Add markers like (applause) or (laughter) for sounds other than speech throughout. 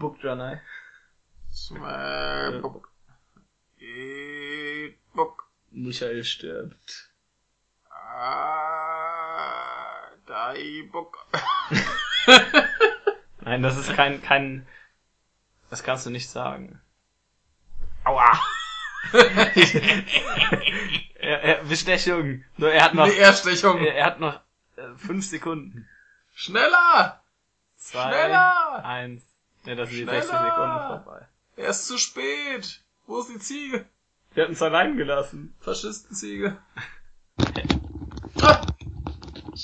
Book Janai. smell, bock. Eat, bock. Michael stirbt. Ah, die bock. Nein, das ist kein, kein, das kannst du nicht sagen. Aua! (laughs) er, er, Bestechung. Nur er hat noch, Die Erstechung. er, er hat noch äh, fünf Sekunden. Schneller! Zwei, Schneller! eins. Ja, das sind die Schneller! 60 Sekunden vorbei. Er ist zu spät. Wo ist die Ziege? Wir hatten es allein gelassen. Faschistenziege.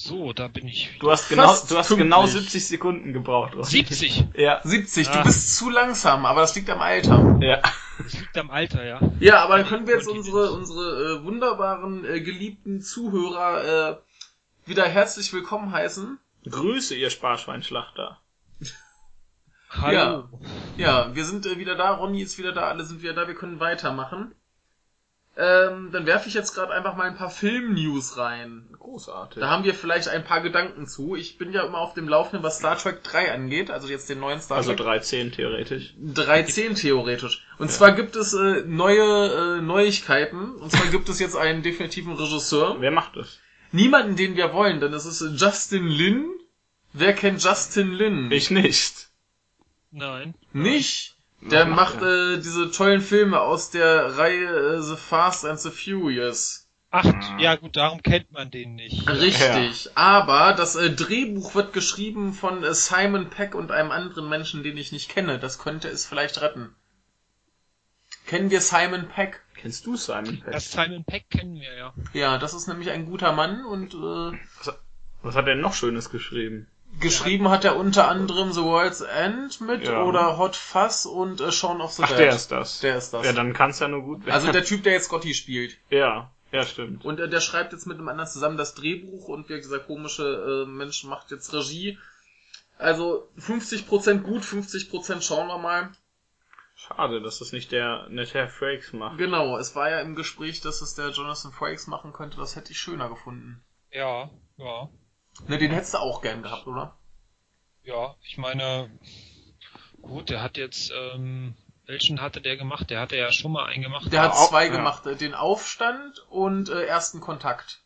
So, da bin ich. Du hast genau, du hast pünktlich. genau 70 Sekunden gebraucht. Ronny. 70! Ja, 70, Ah. du bist zu langsam, aber das liegt am Alter. ja. Das liegt am Alter, ja. Ja, aber dann können wir jetzt unsere, unsere äh, wunderbaren, äh, geliebten Zuhörer äh, wieder herzlich willkommen heißen. Grüße, ihr Sparschweinschlachter. Hallo. Ja, wir sind äh, wieder da, Ronny ist wieder da, alle sind wieder da, wir können weitermachen. Ähm, dann werfe ich jetzt gerade einfach mal ein paar Film-News rein. Großartig. Da haben wir vielleicht ein paar Gedanken zu. Ich bin ja immer auf dem Laufenden, was Star Trek 3 angeht, also jetzt den neuen Star also Trek 13 theoretisch. 3.10 (laughs) theoretisch. Und zwar gibt es äh, neue äh, Neuigkeiten. Und zwar gibt es jetzt einen definitiven Regisseur. Wer macht das? Niemanden, den wir wollen, denn es ist Justin Lin. Wer kennt Justin Lin? Ich nicht. Nein. Nicht? Der Was macht macht äh, diese tollen Filme aus der Reihe äh, The Fast and the Furious. Ach, Ah. ja gut, darum kennt man den nicht. Richtig. Aber das äh, Drehbuch wird geschrieben von äh, Simon Peck und einem anderen Menschen, den ich nicht kenne. Das könnte es vielleicht retten. Kennen wir Simon Peck? Kennst du Simon Peck? Das Simon Peck kennen wir ja. Ja, das ist nämlich ein guter Mann und äh, Was hat er noch Schönes geschrieben? Geschrieben hat er unter anderem The World's End mit Ja. oder Hot Fuzz und äh, Shaun of the Ach, Dead. der ist das. Der ist das. Ja, dann kann's ja nur gut werden. also der Typ, der jetzt Scotty spielt. ja, ja, stimmt. Und äh, der schreibt jetzt mit einem anderen zusammen das Drehbuch und wie dieser komische äh, Mensch macht jetzt Regie. Also 50% gut, 50% schauen wir mal. Schade, dass das nicht der, nicht der Frakes macht. Genau, es war ja im Gespräch, dass es der Jonathan Frakes machen könnte. Das hätte ich schöner gefunden. Ja, ja. Ne, den hättest du auch gern gehabt, oder? Ja, ich meine, gut, der hat jetzt, ähm, welchen hatte der gemacht? Der hatte ja schon mal einen gemacht. Der hat zwei ja. gemacht. äh, Den Aufstand und äh, ersten Kontakt.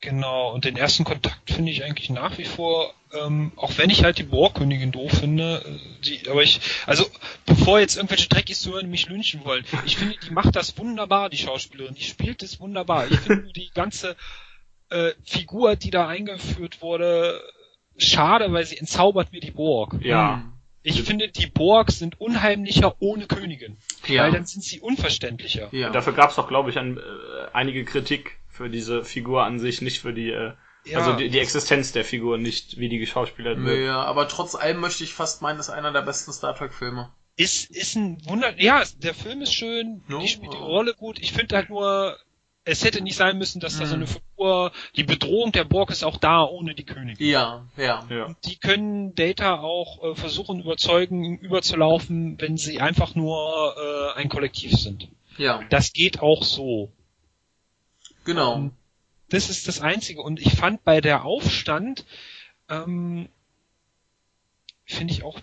Genau, und den ersten Kontakt finde ich eigentlich nach wie vor, ähm, auch wenn ich halt die Bohrkönigin doof finde, äh, die, aber ich, also bevor jetzt irgendwelche Dreckies zu hören, mich lynchen wollen, ich finde, die macht das wunderbar, die Schauspielerin, die spielt es wunderbar. Ich finde die ganze äh, Figur, die da eingeführt wurde, schade, weil sie entzaubert mir die Borg. Ja. Hm. Ich finde, die Borg sind unheimlicher ohne Königin. Ja. Weil dann sind sie unverständlicher. Ja. Dafür gab's auch, glaube ich, ein, äh, einige Kritik für diese Figur an sich, nicht für die, äh, Ja. also die, die Existenz der Figur, nicht wie die geschauspielert wird. Ja, aber trotz allem möchte ich fast meinen, das ist einer der besten Star Trek Filme. ist, ist ein Wunder, ja, der Film ist schön, Ja. die spielt die Rolle gut. Ich finde halt nur, es hätte nicht sein müssen, dass da so Mhm. eine Figur, die Bedrohung der Borg ist auch da ohne die Königin. Ja, ja. Ja. Und die können Data auch äh, versuchen überzeugen, ihm überzulaufen, wenn sie einfach nur äh, ein Kollektiv sind. Ja, Das geht auch so. genau. Ähm, Das ist das Einzige. Und ich fand bei der Aufstand, ähm, finde ich auch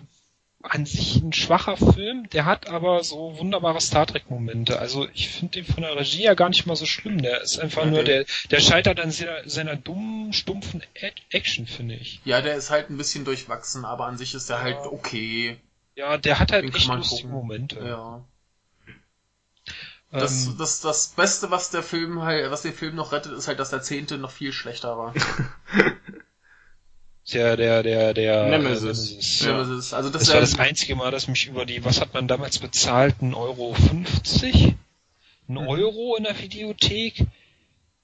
an sich ein schwacher Film. Der hat aber so wunderbare Star Trek-Momente. Also ich finde den von der Regie ja gar nicht mal so schlimm. Der ist einfach nur, der, der scheitert an seiner, seiner dummen, stumpfen Ad- Action, finde ich. Ja, der ist halt ein bisschen durchwachsen, aber an sich ist er halt Ja. okay. Ja, der hat halt Den echt lustige gucken. Momente. Ja. Das, Ähm, das, das Beste, was der Film halt, was den Film noch rettet, ist halt, dass der zehnte noch viel schlechter war. (laughs) der, der, der, der Nemesis. äh, Ja. Nemesis. Also das, Das ist war ja- das einzige Mal, dass mich über die, was hat man damals bezahlt? Ein Euro 50? Ein Mhm. Euro in der Videothek?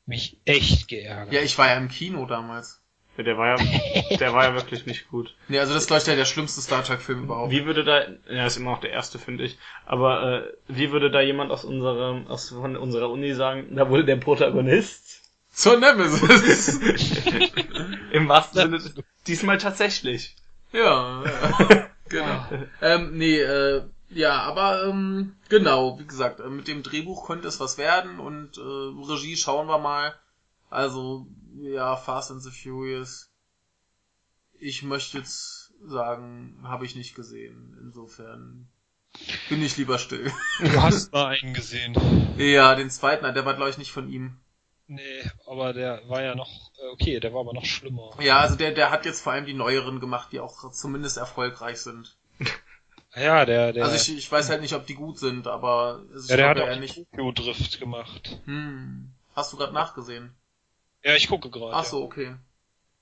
mich echt geärgert. Ja, ich war ja im Kino damals. Ja, der war ja, (laughs) der war ja wirklich nicht gut. Nee, also das ist, glaube ich, der, der schlimmste Star Trek-Film überhaupt. Wie würde da, ja, ist immer noch der erste, finde ich. Aber äh, wie würde da jemand aus unserem, aus von unserer Uni sagen, da wurde der Protagonist Zur Nemesis. (laughs) (laughs) im wahrsten Sinne diesmal tatsächlich. ja, ja. (laughs) genau. ähm, nee, äh, ja, aber ähm, genau, wie gesagt, äh, mit dem Drehbuch könnte es was werden und äh, Regie schauen wir mal. Also, ja, Fast and the Furious. Ich möchte jetzt sagen, habe ich nicht gesehen. Insofern bin ich lieber still. Du hast mal einen gesehen. ja, den zweiten, der war glaube ich nicht von ihm. Nee, aber der war ja noch, äh, okay, der war aber noch schlimmer. Ja, also der, der hat jetzt vor allem die neueren gemacht, die auch zumindest erfolgreich sind. Ja, der, der, Also ich, ich weiß halt nicht, ob die gut sind, aber also ich ja, der hat auch eher die nicht. Tokyo Drift gemacht. Hm. Hast du gerade nachgesehen? Ja, ich gucke gerade. Ach so, okay.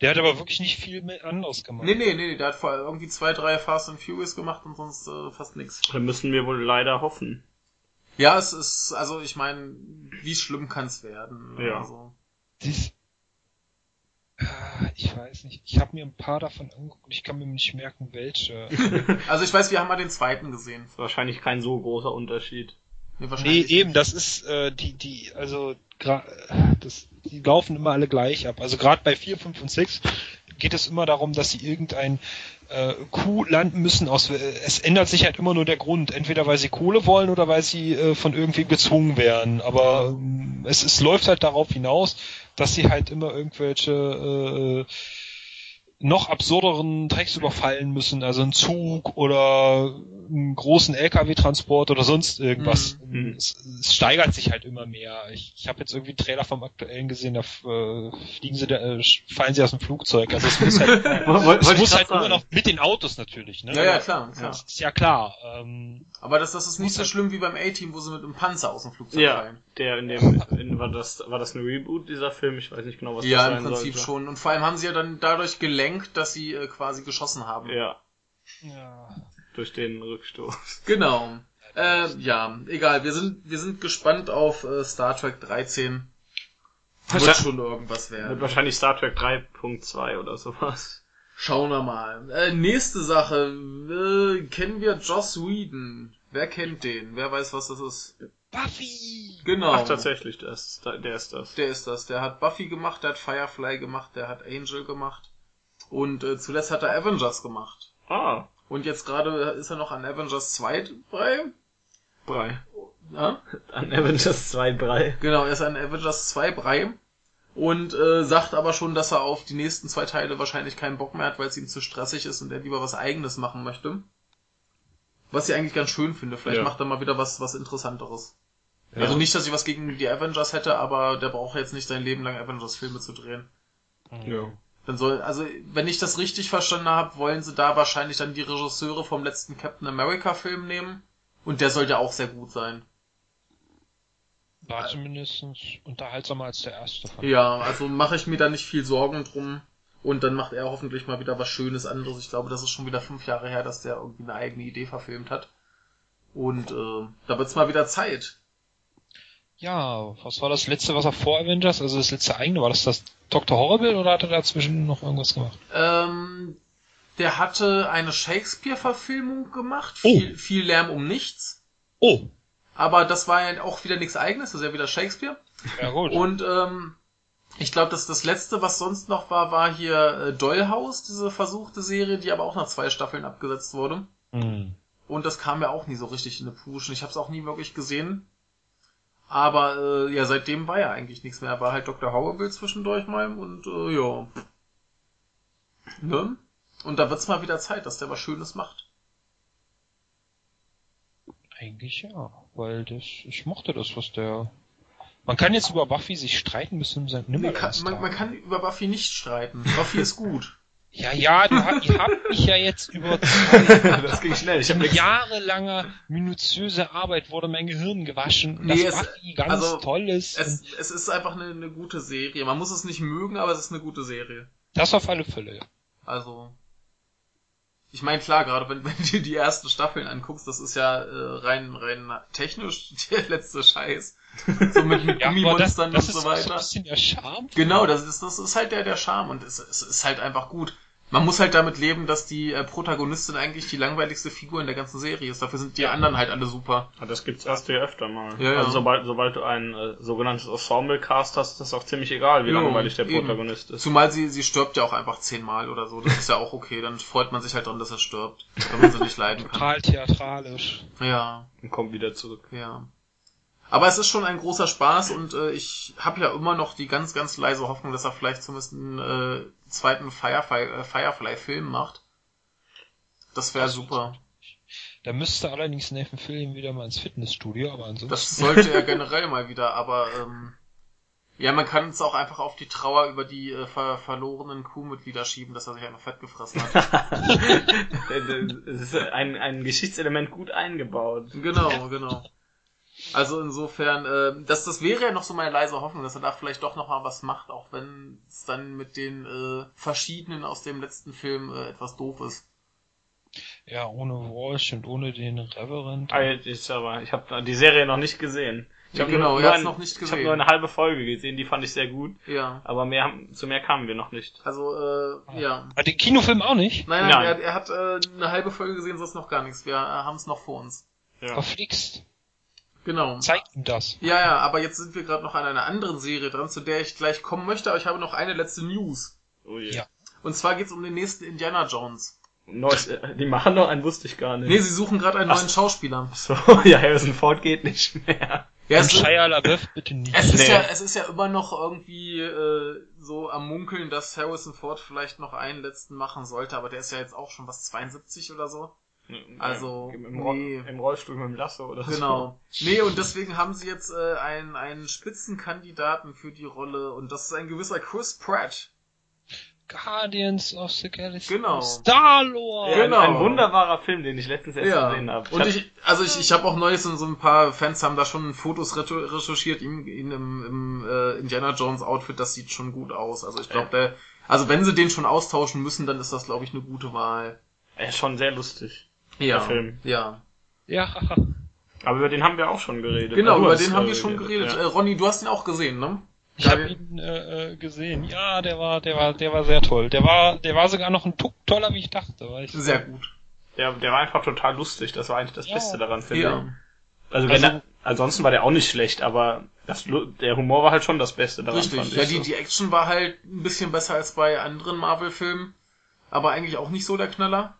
Der hat aber wirklich nicht viel mehr anders gemacht. Nee, nee, nee, der hat vor irgendwie zwei, drei Fast and Furious gemacht und sonst äh, fast nix. Da müssen wir wohl leider hoffen. Ja, es ist, also ich meine, wie schlimm kann's werden? Ja. Also. Dies, Ah, ich weiß nicht. Ich habe mir ein paar davon angeguckt. Ich kann mir nicht merken, welche. (laughs) also ich weiß, wir haben mal den zweiten gesehen. Ist wahrscheinlich kein so großer Unterschied. Nee, nee, eben, das ist äh, die, die, also gra- das, die laufen immer alle gleich ab. Also gerade bei 4, 5 und 6 geht es immer darum, dass sie irgendein äh, Coup landen müssen. Aus, äh, es ändert sich halt immer nur der Grund. Entweder weil sie Kohle wollen oder weil sie äh, von irgendwem gezwungen werden. Aber ähm, es, es läuft halt darauf hinaus, dass sie halt immer irgendwelche äh, noch absurderen Tricks überfallen müssen, also einen Zug oder einen großen LKW-Transport oder sonst irgendwas. Mhm. Es, es steigert sich halt immer mehr. Ich, ich habe jetzt irgendwie einen Trailer vom aktuellen gesehen, da äh, fliegen sie, da, äh, fallen sie aus dem Flugzeug. Also es muss halt, (laughs) es muss halt immer noch mit den Autos natürlich. Ne? Ja, ja, klar, klar. Das ist ja klar. Ähm, Aber das, das ist nicht so halt- schlimm wie beim A-Team, wo sie mit einem Panzer aus dem Flugzeug Ja, fallen. Der in dem, in, war das, war das ein Reboot dieser Film? Ich weiß nicht genau, was Ja, das im sein Prinzip sollte. schon. Und vor allem haben sie ja dann dadurch gelenkt, dass sie äh, quasi geschossen haben. Ja, ja. durch den Rückstoß. (laughs) Genau. Äh, ja, egal. Wir sind, wir sind gespannt auf äh, Star Trek 13. Wird Ja. schon irgendwas Wird werden. wahrscheinlich Star Trek 3.2 oder sowas. Schauen wir mal. Äh, nächste Sache. Äh, kennen wir Joss Whedon? Wer kennt den? Wer weiß, was das ist? Buffy! Genau. Ach, tatsächlich, der ist, der ist das. Der ist das. Der hat Buffy gemacht, der hat Firefly gemacht, der hat Angel gemacht. Und äh, zuletzt hat er Avengers gemacht. Ah, Und jetzt gerade ist er noch an Avengers 2 bei. Brei. Ja? An Avengers 2 Brei. Genau, er ist an Avengers 2 Brei. Und äh, sagt aber schon, dass er auf die nächsten zwei Teile wahrscheinlich keinen Bock mehr hat, weil es ihm zu stressig ist und er lieber was eigenes machen möchte. Was ich eigentlich ganz schön finde. Vielleicht Ja. macht er mal wieder was, was Interessanteres. Ja. Also nicht, dass ich was gegen die Avengers hätte, aber der braucht jetzt nicht sein Leben lang Avengers-Filme zu drehen. Ja. Dann soll, also wenn ich das richtig verstanden habe, wollen sie da wahrscheinlich dann die Regisseure vom letzten Captain America Film nehmen. Und der soll ja auch sehr gut sein. War zumindest unterhaltsamer als der erste. fand. Ja, also mache ich mir da nicht viel Sorgen drum. Und dann macht er hoffentlich mal wieder was Schönes anderes. Ich glaube, das ist schon wieder fünf Jahre her, dass der irgendwie eine eigene Idee verfilmt hat. Und äh, da wird's mal wieder Zeit. Ja, was war das letzte, was er vor Avengers, also das letzte eigene, war das das Dr. Horrible oder hat er dazwischen noch irgendwas gemacht? Ähm, der hatte eine Shakespeare-Verfilmung gemacht. Oh. Viel, viel Lärm um nichts. Oh, Aber das war ja auch wieder nichts eigenes, das ist ja wieder Shakespeare. ja gut. Und ähm, ich glaube, dass das letzte, was sonst noch war, war hier äh, Dollhouse, diese versuchte Serie, die aber auch nach zwei Staffeln abgesetzt wurde. Hm. Und das kam ja auch nie so richtig in eine Puschen. Ich habe es auch nie wirklich gesehen. Aber äh, ja, seitdem war ja eigentlich nichts mehr. War halt Dr. Horrible zwischendurch mal und äh, ja. Ne? Und da wird's mal wieder Zeit, dass der was Schönes macht. Eigentlich ja, weil das, ich mochte das, was der. Man kann jetzt über Buffy sich streiten bis zum St. Man kann, man, man kann über Buffy nicht streiten. Buffy ist gut. Ja, ja, du habt, ihr habt mich ja jetzt überzeugt. (laughs) das ging schnell. Ich hab In nichts. jahrelanger, minutiöse Arbeit wurde mein Gehirn gewaschen, Nee, dass es- Buffy ganz also, toll ist. Es, es ist einfach eine, eine gute Serie. Man muss es nicht mögen, aber es ist eine gute Serie. das auf alle Fälle, ja. Also. ich meine, klar, gerade wenn, (laughs) wenn du dir die ersten Staffeln anguckst, das ist ja äh, rein, rein technisch (laughs) der letzte Scheiß. So mit, mit Ja, Gummimonstern das, das und ist so auch so ein weiter. bisschen der Charme. Genau, das ist, das ist halt der, der Charme und es, es ist halt einfach gut. Man muss halt damit leben, dass die äh, Protagonistin eigentlich die langweiligste Figur in der ganzen Serie ist. Dafür sind die anderen halt alle super. Ja, Das gibt's erst hier öfter mal. Ja, ja. Also sobald, sobald du ein äh, sogenanntes Ensemble-Cast hast, ist das auch ziemlich egal, wie Ja, langweilig der eben. Protagonist ist. Zumal sie, sie stirbt ja auch einfach zehnmal oder so. Das ist ja auch okay. Dann freut man sich halt dran, dass er stirbt, wenn man sie nicht leiden kann. Total theatralisch. Ja, Und kommt wieder zurück. ja. Aber es ist schon ein großer Spaß und äh, ich habe ja immer noch die ganz, ganz leise Hoffnung, dass er vielleicht zumindest einen äh, zweiten Firefly, äh, Firefly-Film macht. Das wäre super. Da müsste allerdings Nathan Fillion wieder mal ins Fitnessstudio, aber ansonsten. Das sollte er generell mal wieder, aber ähm, ja, man kann es auch einfach auf die Trauer über die äh, ver verlorenen Kuhmitglieder schieben, dass er sich einfach fett gefressen hat. (laughs) Es ist ein, ein Geschichtselement gut eingebaut. genau, genau. Also insofern, äh, das, das wäre ja noch so meine leise Hoffnung, dass er da vielleicht doch noch mal was macht, auch wenn es dann mit den äh, verschiedenen aus dem letzten Film äh, etwas doof ist. ja, ohne Walsh und ohne den Reverend. Ah, Ich, aber, ich habe die Serie noch nicht gesehen. Ich Ja, hab genau, nur, ein, noch nicht Ich habe gesehen. nur eine halbe Folge gesehen, die fand ich sehr gut. Ja. Aber mehr, haben- zu mehr kamen wir noch nicht. Also, äh, ja. Ah, den Kinofilm auch nicht? Nein, nein, Nein. Er, er hat äh, eine halbe Folge gesehen, sonst noch gar nichts. Wir äh, haben es noch vor uns. Ja. Verflixt. Genau. Zeig ihm das. Ja, ja, aber jetzt sind wir gerade noch an einer anderen Serie dran, zu der ich gleich kommen möchte, aber ich habe noch eine letzte News. Oh je. Ja. Und zwar geht's um den nächsten Indiana Jones. Neues, äh, die machen noch einen, wusste ich gar nicht. Nee, sie suchen gerade einen Ach. neuen Schauspieler. So, (laughs) ja, Harrison Ford geht nicht mehr. Ja, und es, Shia LaBeouf bitte nicht. es, ist Nee. ja, es ist ja immer noch irgendwie äh, so am Munkeln, dass Harrison Ford vielleicht noch einen letzten machen sollte, aber der ist ja jetzt auch schon was 72 oder so. Also, Im, im, nee. im Rollstuhl mit dem Lasso oder so. Genau. (laughs) Nee, und deswegen haben sie jetzt äh, einen, einen Spitzenkandidaten für die Rolle und das ist ein gewisser Chris Pratt. Guardians of the Galaxy. Genau. Star-Lord. Ja, Genau. Ein, ein wunderbarer Film, den ich letztens erst Ja, gesehen habe. und ich, also ich, ich habe auch neues und so ein paar Fans haben da schon Fotos recherchiert, ihn, ihn im, im äh, Indiana Jones Outfit, das sieht schon gut aus. Also ich glaube, der, also wenn sie den schon austauschen müssen, dann ist das glaube ich eine gute Wahl. er ist schon sehr lustig. Ja, Der Film. ja. Ja, (laughs) Aber über den haben wir auch schon geredet. Genau, Also, über den haben äh, wir schon geredet. Äh, Ja. Ronny, du hast ihn auch gesehen, ne? ich habe ihn äh, äh, gesehen. Ja, der war, der war, der war sehr toll. Der war, der war sogar noch ein Tuck toller, wie ich dachte. Weil ich, Sehr gut. Der, der war einfach total lustig. Das war eigentlich das Ja. Beste daran, finde Ja. ich. Also, Also- also ansonsten war der auch nicht schlecht, aber das, der Humor war halt schon das Beste daran, fand Richtig. ich. Ja, die, so. die Action war halt ein bisschen besser als bei anderen Marvel-Filmen, aber eigentlich auch nicht so der Knaller.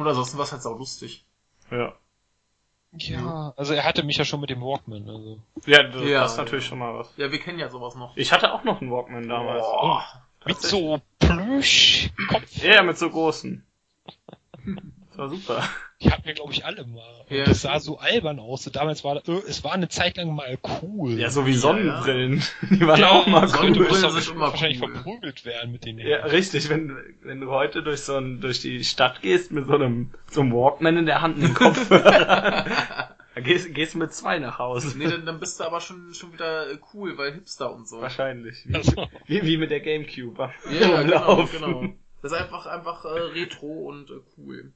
Und ansonsten war es halt sau lustig. ja. ja, also er hatte mich ja schon mit dem Walkman. Also. Ja, das, Ja, ist natürlich ja. schon mal was. Ja, wir kennen ja sowas noch. Ich hatte auch noch einen Walkman damals. Boah. Mit so Plüschkopf. Ja, mit so großen. Das war super. Die hatten wir, glaube ich, alle mal. Und Ja. das sah so albern aus. Und damals war äh, es war eine Zeit lang mal cool. Ja, so wie Ja, Sonnenbrillen. (laughs) Die waren Ja, auch mal cool. Sonnenbrillen sind immer wahrscheinlich cool. verprügelt werden mit den Ja, richtig, wenn, wenn du heute durch so ein, durch die Stadt gehst mit so einem, so einem Walkman in der Hand und einem Kopfhörer, (laughs) (laughs) dann gehst, gehst du mit zwei nach Hause. Nee, dann, dann bist du aber schon, schon wieder äh, cool, weil Hipster und so. Wahrscheinlich. Wie, Also. wie, wie mit der Gamecube. Ja, ja, genau, genau. Das ist einfach, einfach äh, retro und äh, cool.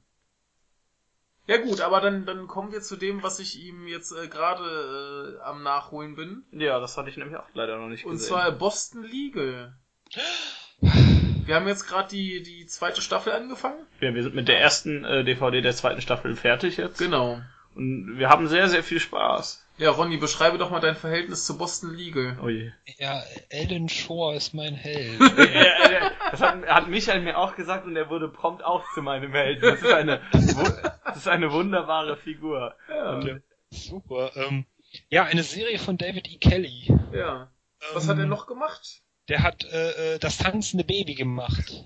Ja gut, aber dann, dann kommen wir zu dem, was ich ihm jetzt äh, gerade äh, am Nachholen bin. Ja, das hatte ich nämlich auch leider noch nicht Und gesehen. zwar Boston Legal. Wir haben jetzt gerade die, die zweite Staffel angefangen. ja, wir sind mit der ersten äh, DVD der zweiten Staffel fertig jetzt. Genau. Und wir haben sehr, sehr viel Spaß. Ja, Ronny, beschreibe doch mal dein Verhältnis zu Boston Legal. Oh je. Ja, Ellen Shore ist mein Held. (laughs) Das hat, hat Michael mir auch gesagt und er wurde prompt auch zu meinem Helden. Das ist eine, das ist eine wunderbare Figur. Ja. Und, Super. Ähm, ja, eine Serie von David E. Kelly. ja. Was hat er Ähm, noch gemacht? Der hat äh, äh, das tanzende Baby gemacht.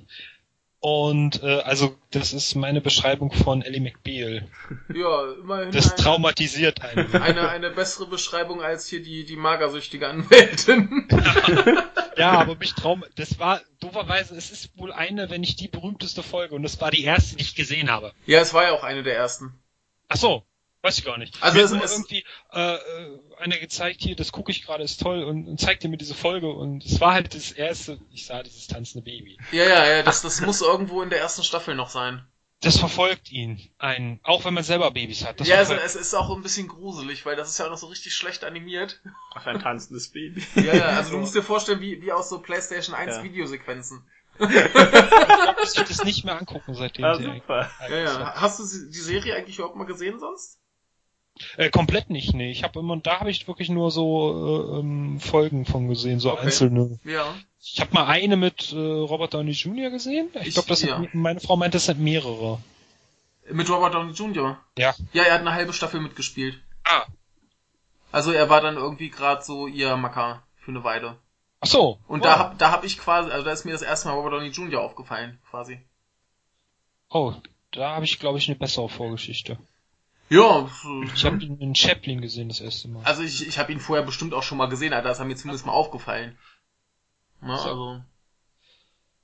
Und äh, also das ist meine Beschreibung von Ellie McBeal. Ja, immerhin Das ein, traumatisiert einen. eine, eine bessere Beschreibung als hier die, die magersüchtige Anwältin. (laughs) ja, aber mich traum. Das war dooferweise. Es ist wohl eine, wenn nicht die berühmteste Folge. Und das war die erste, die ich gesehen habe. ja, es war ja auch eine der ersten. Ach so, weiß ich gar nicht. Also Mir es- es- irgendwie äh, äh, einer gezeigt hier, das gucke ich gerade, ist toll und, und zeigte mir diese Folge und es war halt das erste, ich sah dieses tanzende Baby. Ja, ja, ja, das, das muss irgendwo in der ersten Staffel noch sein. das verfolgt ihn. Ein, auch wenn man selber Babys hat. Das ja, also es ist auch ein bisschen gruselig, weil das ist ja auch noch so richtig schlecht animiert. Ach, ein tanzendes Baby. Ja, ja, also du musst dir vorstellen, wie, wie aus so PlayStation 1 Ja. Videosequenzen. ich glaub, dass ich das nicht mehr angucken, seitdem Ja, sie super. Ja, ja. Hast du die Serie eigentlich überhaupt mal gesehen sonst? Äh, komplett nicht, nee. Ich habe immer, da habe ich wirklich nur so äh, ähm, Folgen von gesehen, so Okay. einzelne. Ja. Ich habe mal eine mit äh, Robert Downey Jr. gesehen. Ich, Ich- glaube, das ja. sind, meine Frau meint, das sind mehrere. Mit Robert Downey Jr. Ja. Ja, er hat eine halbe Staffel mitgespielt. Ah, Also er war dann irgendwie gerade so ihr Macker für eine Weile. ach so. Und oh. da hab, da hab ich quasi, also da ist mir das erste Mal Robert Downey Jr. aufgefallen, quasi. Oh, da habe ich, glaube ich, eine bessere Vorgeschichte. Ja, Ich habe ihn in Chaplin gesehen das erste Mal. also ich, ich habe ihn vorher bestimmt auch schon mal gesehen, aber da ist er mir zumindest mal aufgefallen. Na, So. also,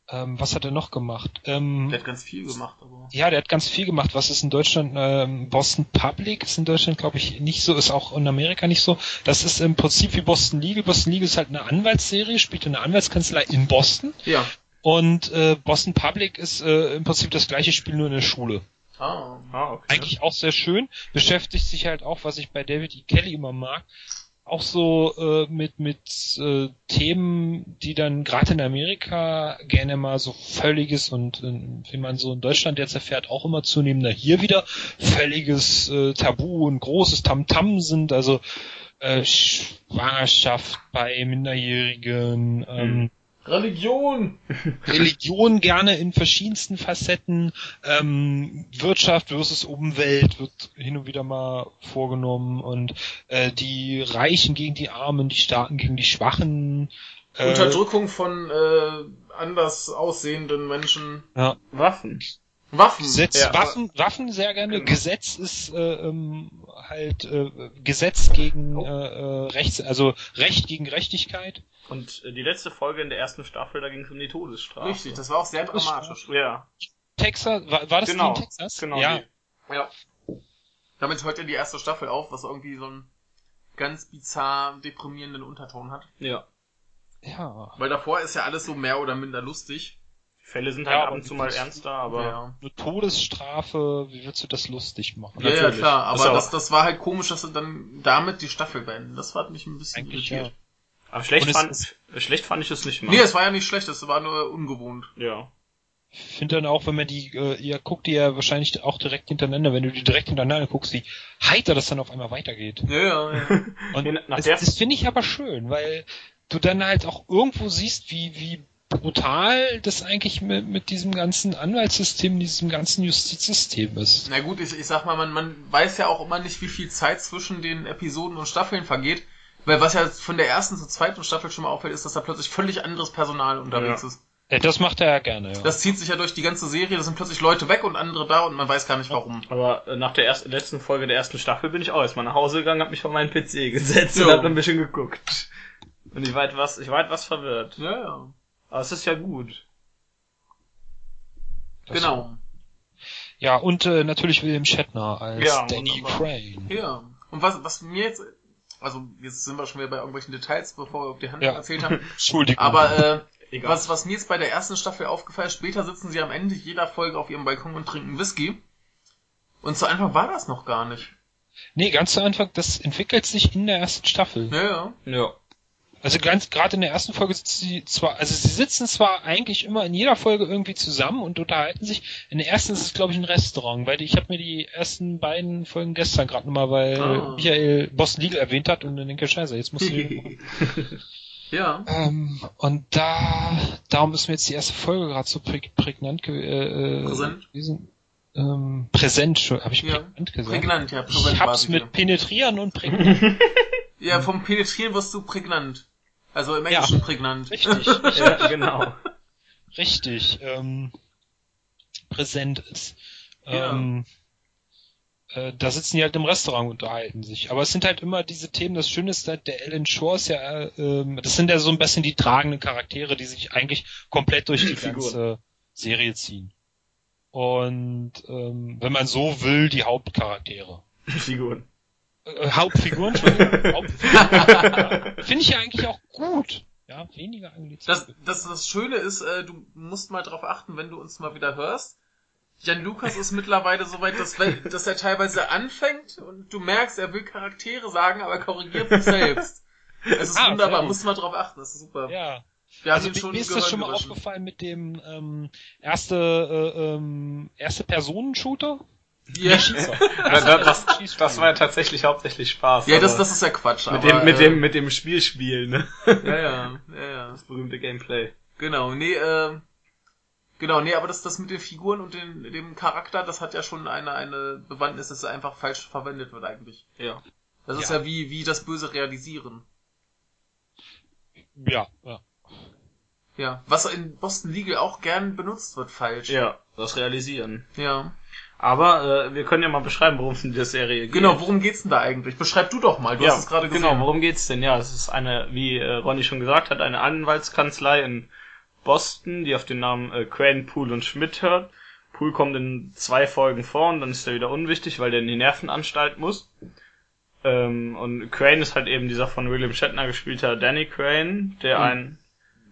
Ähm, was hat er noch gemacht? Ähm, der hat ganz viel gemacht, aber. ja, der hat ganz viel gemacht. Was ist in Deutschland? Ähm, Boston Public ist in Deutschland, glaube ich, nicht so, ist auch in Amerika nicht so. Das ist im Prinzip wie Boston Legal. Boston Legal ist halt eine Anwaltsserie, spielt in einer Anwaltskanzlei in Boston. Ja. Und äh, Boston Public ist äh, im Prinzip das gleiche Spiel nur in der Schule. Ah. Ah, okay. Eigentlich auch sehr schön. Beschäftigt sich halt auch, was ich bei David E. Kelly immer mag, auch so äh, mit mit äh, Themen, die dann gerade in Amerika gerne mal so völliges und äh, wie man so in Deutschland jetzt erfährt, auch immer zunehmender hier wieder völliges äh, Tabu und großes Tamtam sind. Also äh, Schwangerschaft bei Minderjährigen, ähm, Religion! (laughs) Religion gerne in verschiedensten Facetten, ähm, Wirtschaft versus Umwelt wird hin und wieder mal vorgenommen und äh, die Reichen gegen die Armen, die Starken gegen die Schwachen. Äh, Unterdrückung von äh, anders aussehenden Menschen. ja. Waffen. Waffen. Gesetz, Ja, Waffen, Waffen sehr gerne. Genau. Gesetz ist äh, ähm, halt äh, Gesetz gegen Oh. äh, äh, Rechts, also Recht gegen Gerechtigkeit. Und äh, die letzte Folge in der ersten Staffel, da ging es um die Todesstrafe. Richtig, das war auch sehr dramatisch. Ja, Texas, war, war das genau. in Texas? Genau. ja. die. Ja. Damit hört ja die erste Staffel auf, was irgendwie so einen ganz bizarr deprimierenden Unterton hat. Ja. Ja. Weil davor ist ja alles so mehr oder minder lustig. Fälle sind Ja, halt aber ab und zu mal ernster, aber ja, Eine Todesstrafe, wie willst du das lustig machen? ja, ja klar, aber das, das war halt komisch, dass sie dann damit die Staffel beenden. Das hat mich ein bisschen Eigentlich irritiert. aber schlecht fand, ist- schlecht fand ich es nicht mal. Nee, es war ja nicht schlecht, es war nur ungewohnt. ja. Ich finde dann auch, wenn man die, äh, ihr guckt die ja wahrscheinlich auch direkt hintereinander, wenn du die direkt hintereinander guckst, wie heiter das dann auf einmal weitergeht. Ja, ja, ja. Und (laughs) das, der- das finde ich aber schön, weil du dann halt auch irgendwo siehst, wie, wie brutal das eigentlich mit, mit diesem ganzen Anwaltssystem, diesem ganzen Justizsystem ist. Na gut, ich, ich sag mal, man, man weiß ja auch immer nicht, wie viel Zeit zwischen den Episoden und Staffeln vergeht. Weil was ja von der ersten zur zweiten Staffel schon mal auffällt, ist, dass da plötzlich völlig anderes Personal unterwegs Ja. ist. Ja, das macht er ja gerne, ja. Das zieht sich ja durch die ganze Serie, da sind plötzlich Leute weg und andere da und man weiß gar nicht warum. Aber äh, nach der ersten, letzten Folge der ersten Staffel bin ich auch erstmal nach Hause gegangen, hab mich vor meinen PC gesetzt Jo. und hab ein bisschen geguckt. Und ich war etwas, ich war etwas verwirrt. Ja, ja. Aber es ist ja gut. Das- Genau. Ja, und äh, natürlich William Shatner als Ja, Danny wunderbar. Crane. Ja. Und was, was mir jetzt, also jetzt sind wir schon wieder bei irgendwelchen Details, bevor wir auf die Handlung Ja. erzählt haben. (laughs) Entschuldigung. Aber äh, Egal. was, was mir jetzt bei der ersten Staffel aufgefallen ist, später sitzen sie am Ende jeder Folge auf ihrem Balkon und trinken Whisky. Und zu Anfang war das noch gar nicht. nee, ganz zu Anfang, das entwickelt sich in der ersten Staffel. Ja, ja. Ja. Also ganz gerade in der ersten Folge sitzen sie zwar, also sie sitzen zwar eigentlich immer in jeder Folge irgendwie zusammen und unterhalten sich. In der ersten ist es glaube ich ein Restaurant, weil ich habe mir die ersten beiden Folgen gestern gerade nochmal, weil Ah. Michael Boston Legal erwähnt hat und dann denke ich, scheiße, jetzt muss ich. (laughs) ja. ähm, und da, darum ist mir jetzt die erste Folge gerade so prä prägnant ge äh, äh, Präsent? gewesen. Ähm, präsent, habe ich Ja. prägnant gesagt. Prägnant, ja. Präsent ich hab's mit wieder. penetrieren und prägnant. (laughs) Ja, vom Penetrieren wirst du prägnant. Also im Englischen prägnant. (laughs) Richtig. ja, genau. richtig ähm, präsent ist. Ja. Ähm, äh, da sitzen die halt im Restaurant und unterhalten sich. Aber es sind halt immer diese Themen. Das Schöne ist, halt, der Alan Shore ist ja, äh, ähm, das sind ja so ein bisschen die tragenden Charaktere, die sich eigentlich komplett durch die Figuren. ganze Serie ziehen. Und ähm, wenn man so will, die Hauptcharaktere. Figuren. Äh, Hauptfiguren, Entschuldigung. (laughs) Hauptfiguren. Finde ich ja eigentlich auch gut. Ja, weniger anglizismen. Das, das, das Schöne ist, äh, du musst mal drauf achten, wenn du uns mal wieder hörst. Jan Lukas ist mittlerweile so weit, dass, dass er teilweise anfängt und du merkst, er will Charaktere sagen, aber er korrigiert sich selbst. Es ist Ah, wunderbar, muss man drauf achten, das ist super. Ja. Wir haben Also ihn mir, schon mir ist das schon mal aufgefallen mit dem ähm, erste äh, ähm, erste Personen-Shooter. Ja, Schießer. (laughs) Das, das, das war ja tatsächlich hauptsächlich Spaß. ja das, das ist ja Quatsch. mit aber, dem, mit äh, dem, mit dem Spielspiel, ne? Ja, ja, ja, ja. Das berühmte Gameplay. Genau, nee, äh, genau, nee, aber das, das mit den Figuren und den, dem Charakter, das hat ja schon eine, eine Bewandtnis, dass er einfach falsch verwendet wird eigentlich. Ja. Das ist Ja. ja wie, wie das Böse realisieren. Ja, ja. Ja. Was in Boston Legal auch gern benutzt wird, falsch. Ja, das Realisieren. Ja. Aber äh, wir können ja mal beschreiben, worum es in der Serie geht. Genau, worum geht's denn da eigentlich? Beschreib du doch mal, du ja, hast es gerade gesehen. Genau, worum geht's denn? Ja, es ist eine, wie äh, Ronny schon gesagt hat, eine Anwaltskanzlei in Boston, die auf den Namen äh, Crane, Poole und Schmidt hört. Poole kommt in zwei Folgen vor und dann ist er wieder unwichtig, weil der in die Nervenanstalt muss. Ähm, und Crane ist halt eben dieser von William Shatner gespielte Danny Crane, der Mhm. ein,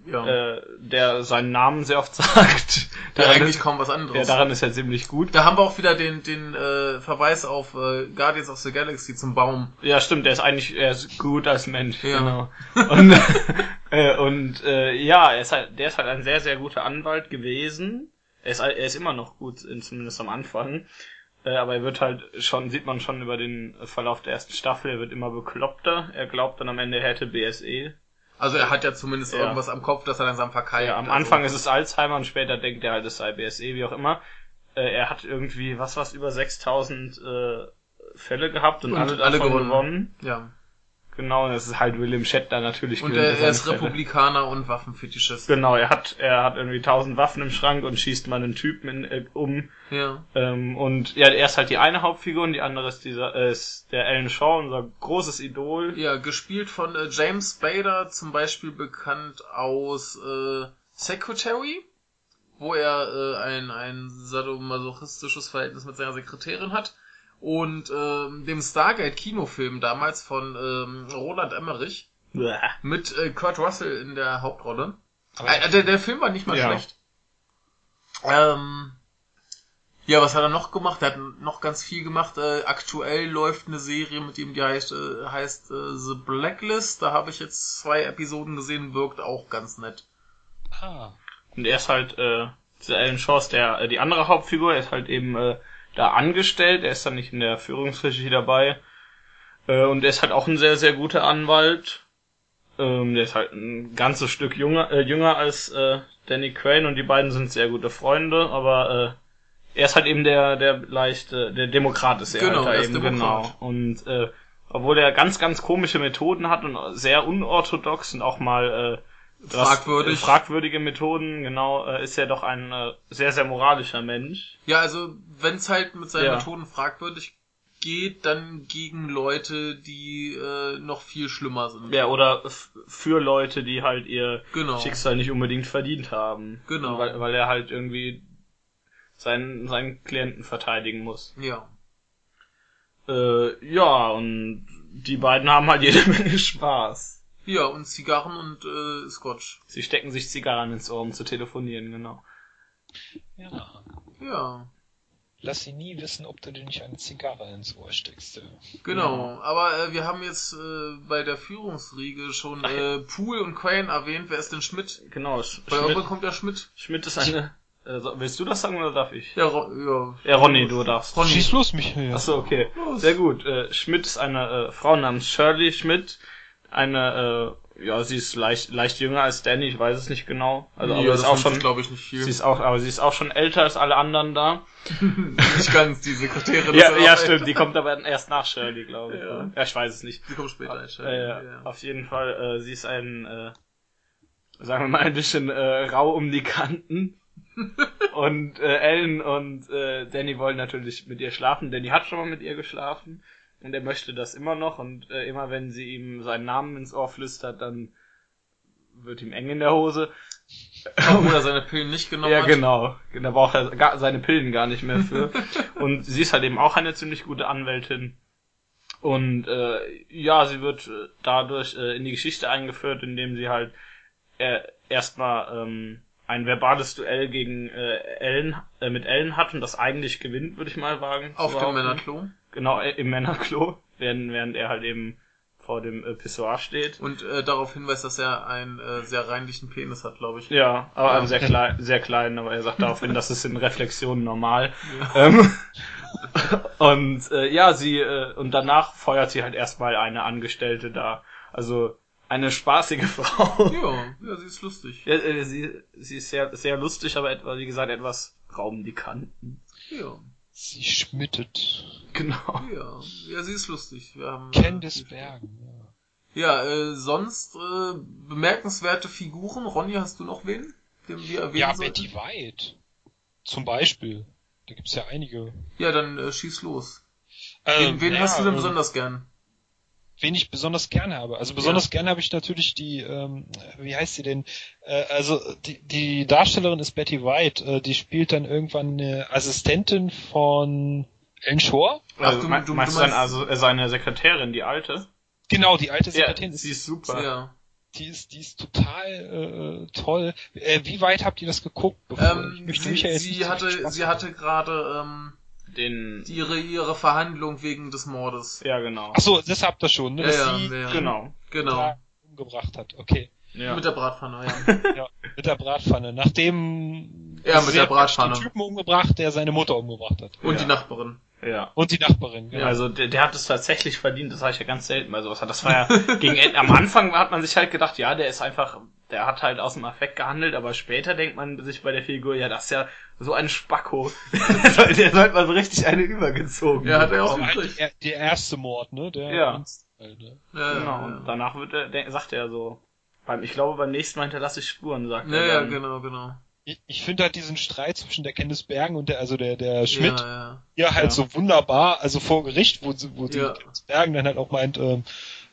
ja. äh, der seinen Namen sehr oft (laughs) sagt. der Daran eigentlich ist, kaum was ja, anderes. daran ist er ziemlich gut. da haben wir auch wieder den, den äh, Verweis auf äh, Guardians of the Galaxy zum Baum. Ja, stimmt, der ist eigentlich, er ist gut als Mensch, Ja. genau. (laughs) Und, (laughs) äh, und äh, ja, er ist halt, der ist halt ein sehr, sehr guter Anwalt gewesen. Er ist, er ist immer noch gut, in- zumindest am Anfang. Äh, aber er wird halt schon, sieht man schon über den Verlauf der ersten Staffel, er wird immer bekloppter. Er glaubt dann am Ende, er hätte BSE. Also er hat ja zumindest Ja. irgendwas am Kopf, das er langsam verkeilt. Ja, am also. Anfang ist es Alzheimer und später denkt er halt, es sei BSE, wie auch immer. Äh, er hat irgendwie, was war's, über 6000 äh, Fälle gehabt und, Und alle, alle gewonnen. gewonnen. Ja. Genau, das ist halt William Shatner natürlich. Und er, er ist Fälle. Republikaner und Waffenfetischist. Genau, er hat er hat irgendwie tausend Waffen im Schrank und schießt mal einen Typen in, äh, um. Ja. Ähm, und ja, er ist halt die eine Hauptfigur und die andere ist dieser äh, ist der Alan Shaw, unser großes Idol. Ja, gespielt von äh, James Spader, zum Beispiel bekannt aus äh, Secretary, wo er äh, ein, ein sadomasochistisches Verhältnis mit seiner Sekretärin hat. Und ähm, dem Stargate-Kinofilm damals von ähm, Roland Emmerich Bäh. mit äh, Kurt Russell in der Hauptrolle. Äh, der, der Film war nicht mal Ja. schlecht. Ähm, ja, was hat er noch gemacht? Er hat noch ganz viel gemacht. Äh, aktuell läuft eine Serie mit ihm, die heißt, äh, heißt äh, The Blacklist. Da habe ich jetzt zwei Episoden gesehen, wirkt auch ganz nett. ah, Und er ist halt äh, dieser Alan Shaw ist der äh, die andere Hauptfigur, er ist halt eben äh, da angestellt, er ist dann nicht in der Führungsregie dabei. Äh, und er ist halt auch ein sehr, sehr guter Anwalt. Ähm, der ist halt ein ganzes Stück jünger, äh, jünger als äh, Danny Crane und die beiden sind sehr gute Freunde, aber äh, er ist halt eben der, der leichte, der Demokrat ist er Genau, halt er da ist eben, Demokrat. genau. Und äh, obwohl er ganz, ganz komische Methoden hat und sehr unorthodox und auch mal äh, Fragwürdig. äh, fragwürdige Methoden, genau, äh, ist er doch ein äh, sehr, sehr moralischer Mensch. Ja, also wenn es halt mit seinen Ja. Methoden fragwürdig geht, dann gegen Leute, die äh, noch viel schlimmer sind. Ja, oder für Leute, die halt ihr Genau. Schicksal nicht unbedingt verdient haben. Genau. Weil, weil er halt irgendwie seinen, seinen Klienten verteidigen muss. Ja. Äh, ja, und die beiden haben halt jede (laughs) Menge Spaß. Ja, und Zigarren und äh, Scotch. Sie stecken sich Zigarren ins Ohr, um zu telefonieren, genau. ja. Ja. Lass sie nie wissen, ob du dir nicht eine Zigarre ins Ohr steckst. du. Genau, aber äh, wir haben jetzt äh, bei der Führungsriege schon äh, Pool und Crane erwähnt. Wer ist denn Schmidt? Genau, Sch Bei Schmidt, irgendwann kommt der Schmidt. Schmidt ist eine... Äh, willst du das sagen oder darf ich? Ja, Ro ja. Ja, Ronny, du darfst. Ronny. Schieß los, Michael. Achso, okay. Los. Sehr gut. Äh, Schmidt ist eine äh, Frau namens Shirley Schmidt. Eine, äh, ja, sie ist leicht, leicht jünger als Danny, ich weiß es nicht genau. Also, aber ja, ist das auch schon, glaube ich, nicht viel. sie ist auch, aber sie ist auch schon älter als alle anderen da. (laughs) nicht ganz, die Sekretärin. Ja, ist ja, stimmt. älter. Die kommt aber erst nach Shirley, glaube ich. Ja. oder? ja, ich weiß es nicht. Die kommt später. ein Äh, ja, Auf jeden Fall, äh, sie ist ein, äh, sagen wir mal, ein bisschen äh, rau um die Kanten. (laughs) und äh, Ellen und äh, Danny wollen natürlich mit ihr schlafen. Danny hat schon mal mit ihr geschlafen und er möchte das immer noch. Und äh, immer wenn sie ihm seinen Namen ins Ohr flüstert, dann wird ihm eng in der Hose. Oder seine Pillen nicht genommen Ja, hat. genau. Da braucht er gar, seine Pillen gar nicht mehr für. (laughs) und sie ist halt eben auch eine ziemlich gute Anwältin. Und äh, ja, sie wird äh, dadurch äh, in die Geschichte eingeführt, indem sie halt äh, erstmal ähm, ein verbales Duell gegen äh, Ellen, äh, mit Ellen hat und das eigentlich gewinnt, würde ich mal wagen. Auf dem behaupten. Genau, äh, im Männerklo, (laughs) während, während er halt eben vor dem äh, Pissoir steht. Und äh, darauf hinweist, dass er einen äh, sehr reinlichen Penis hat, glaube ich. Ja, aber Ja. einen sehr klein, sehr klein, aber er sagt daraufhin, das ist in Reflexionen normal. Ähm, (laughs) und äh, ja, sie äh, und danach feuert sie halt erstmal eine Angestellte da. Also eine spaßige (laughs) Frau. Ja, ja, sie ist lustig. Ja, äh, sie, sie ist sehr, sehr lustig, aber etwa, wie gesagt, etwas Raumdikanten. Ja, Sie schmittet. Genau. ja, ja, sie ist lustig. Wir haben, Candice Bergen, Ja, ja. äh, sonst äh, bemerkenswerte Figuren. Ronny, hast du noch wen, den wir erwähnen Ja, sollten? Betty White. Zum Beispiel. Da gibt's ja einige. Ja, dann äh, schieß los. Ähm, Wen, wen ja, hast du denn besonders gern? Wen ich besonders gerne habe. Also besonders gerne habe ich natürlich die, ähm, wie heißt sie denn? Äh, also die, die Darstellerin ist Betty White. Äh, die spielt dann irgendwann eine Assistentin von Ellen Shore. Also, du- du- meinst du dann also äh, seine Sekretärin, die alte? Genau, die alte Ja, Sekretärin. sie ist super. Ja. die ist, die ist total äh, toll. Äh, wie weit habt ihr das geguckt? Bevor? Ich Ähm, sie, mich ja jetzt sie hatte, sie hatte gerade ähm, Den, ihre ihre Verhandlung wegen des Mordes. ja genau. Ach so, das habt ihr schon, ne? Ja, dass ja, sie ja. Genau. Genau. umgebracht hat. Okay. Ja. Mit der Bratpfanne, ja. (laughs) Ja, mit der Bratpfanne. Nachdem Ja, mit der Bratpfanne. den Typen umgebracht, der seine Mutter umgebracht hat. Und Ja. die Nachbarin. Ja. Und die Nachbarin. genau. Also der, der hat es tatsächlich verdient, das habe ich ja ganz selten bei sowas. Das war ja (laughs) gegen Ende, am Anfang hat man sich halt gedacht, ja, der ist einfach, der hat halt aus dem Affekt gehandelt, aber später denkt man sich bei der Figur, ja, das ist ja so ein Spacko. der der sollte mal so richtig eine übergezogen. Ja, hat er auch halt gekriegt. der, der erste Mord, ne? Der Ja. halt, ne? Ja, Genau, ja, und ja. danach wird er, sagt er so, beim, ich glaube beim nächsten Mal hinterlasse ich Spuren, sagt Ja, er. ja, dann. genau, genau. Ich, ich finde halt diesen Streit zwischen der Candice Bergen und der, also der, der Schmidt, Ja, ja. ja, halt Ja. so wunderbar, also vor Gericht, wo, sie- wo die. Candice Bergen dann halt auch meint, ähm,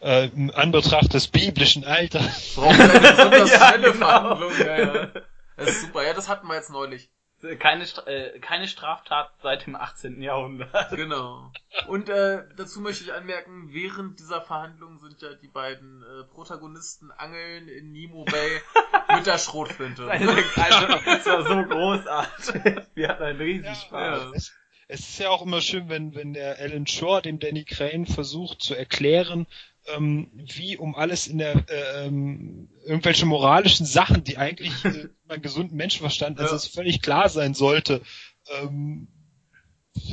äh, im Anbetracht des biblischen Alters. Braucht eine besonders (laughs) Ja, schnelle genau. Verhandlung. Ja, ja. Das ist super. Ja, das hatten wir jetzt neulich. Keine, äh, keine Straftat seit dem 18. Jahrhundert. Genau. Und äh, dazu möchte ich anmerken, während dieser Verhandlungen sind ja die beiden äh, Protagonisten angeln in Nemo Bay (laughs) mit der Schrotflinte. Also, das war so großartig. Wir hatten einen riesen Spaß. Ja. Es, es ist ja auch immer schön, wenn, wenn der Alan Shore dem Danny Crane versucht zu erklären, ähm, wie um alles in der äh, ähm, irgendwelche moralischen Sachen, die eigentlich äh, (laughs) beim gesunden Menschenverstand, also Ja. es völlig klar sein sollte, ähm,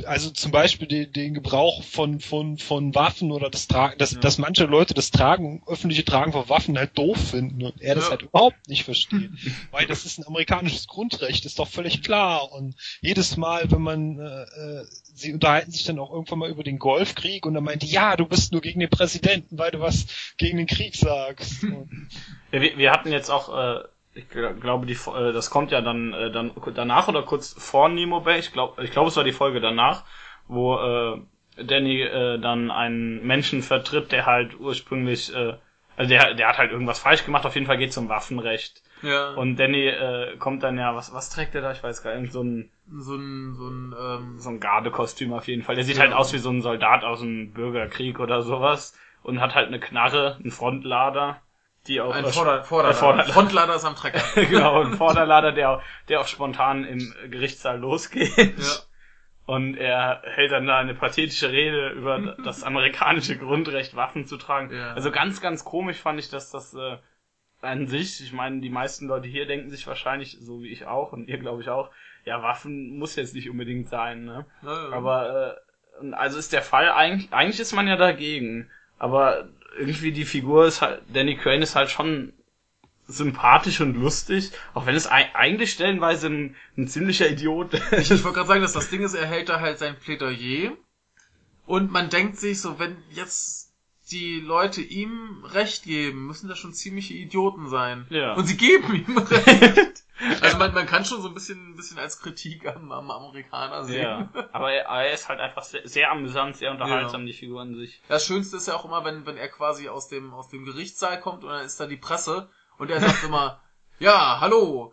also zum Beispiel den, den Gebrauch von, von, von Waffen oder das Tragen, dass, Ja. dass manche Leute das Tragen, öffentliche Tragen von Waffen halt doof finden und er das Ja. halt überhaupt nicht versteht. (laughs) Weil das ist ein amerikanisches Grundrecht, ist doch völlig klar. Und jedes Mal, wenn man, äh, äh, sie unterhalten sich dann auch irgendwann mal über den Golfkrieg und dann meinte, ja, du bist nur gegen den Präsidenten, weil du was gegen den Krieg sagst. (laughs) Wir, wir hatten jetzt auch, äh, ich gl- glaube, die, äh, das kommt ja dann, äh, dann danach oder kurz vor Nemo Bay. Ich glaube, ich glaube, es war die Folge danach, wo äh, Danny äh, dann einen Menschen vertritt, der halt ursprünglich, äh, also der, der hat halt irgendwas falsch gemacht. Auf jeden Fall geht es um Waffenrecht. Ja. Und Danny äh, kommt dann ja, was, was trägt er da? Ich weiß gar nicht, so ein, so ein, so ein, ähm, so ein Gardekostüm auf jeden Fall. Der sieht Ja. halt aus wie so ein Soldat aus dem Bürgerkrieg oder sowas und hat halt eine Knarre, einen Frontlader, die auch ein Vorder Vorderlader. der Vorderlader. Frontlader ist am Trecker. (laughs) genau, ein Vorderlader, der, der auch spontan im Gerichtssaal losgeht. Ja. Und er hält dann da eine pathetische Rede über das amerikanische Grundrecht, Waffen zu tragen. Ja. Also ganz, ganz komisch fand ich, dass das äh, an sich, ich meine, die meisten Leute hier denken sich wahrscheinlich, so wie ich auch und ihr glaube ich auch, ja, Waffen muss jetzt nicht unbedingt sein, ne? Ja. Aber äh, also ist der Fall eigentlich, eigentlich ist man ja dagegen. Aber irgendwie die Figur ist halt, Danny Crane ist halt schon sympathisch und lustig, auch wenn es ei- eigentlich stellenweise ein, ein ziemlicher Idiot ist. ich wollte gerade sagen, dass das Ding ist, er hält da halt sein Plädoyer und man denkt sich so, wenn jetzt die Leute ihm Recht geben, müssen das schon ziemliche Idioten sein. Ja. Und sie geben ihm Recht. (laughs) Also man, man kann schon so ein bisschen, ein bisschen als Kritik am, am Amerikaner sehen. Ja, aber er, er ist halt einfach sehr, sehr amüsant, sehr unterhaltsam, die Figur an sich. Das Schönste ist ja auch immer, wenn, wenn er quasi aus dem, aus dem Gerichtssaal kommt und dann ist da die Presse und er sagt immer, (laughs) ja, hallo,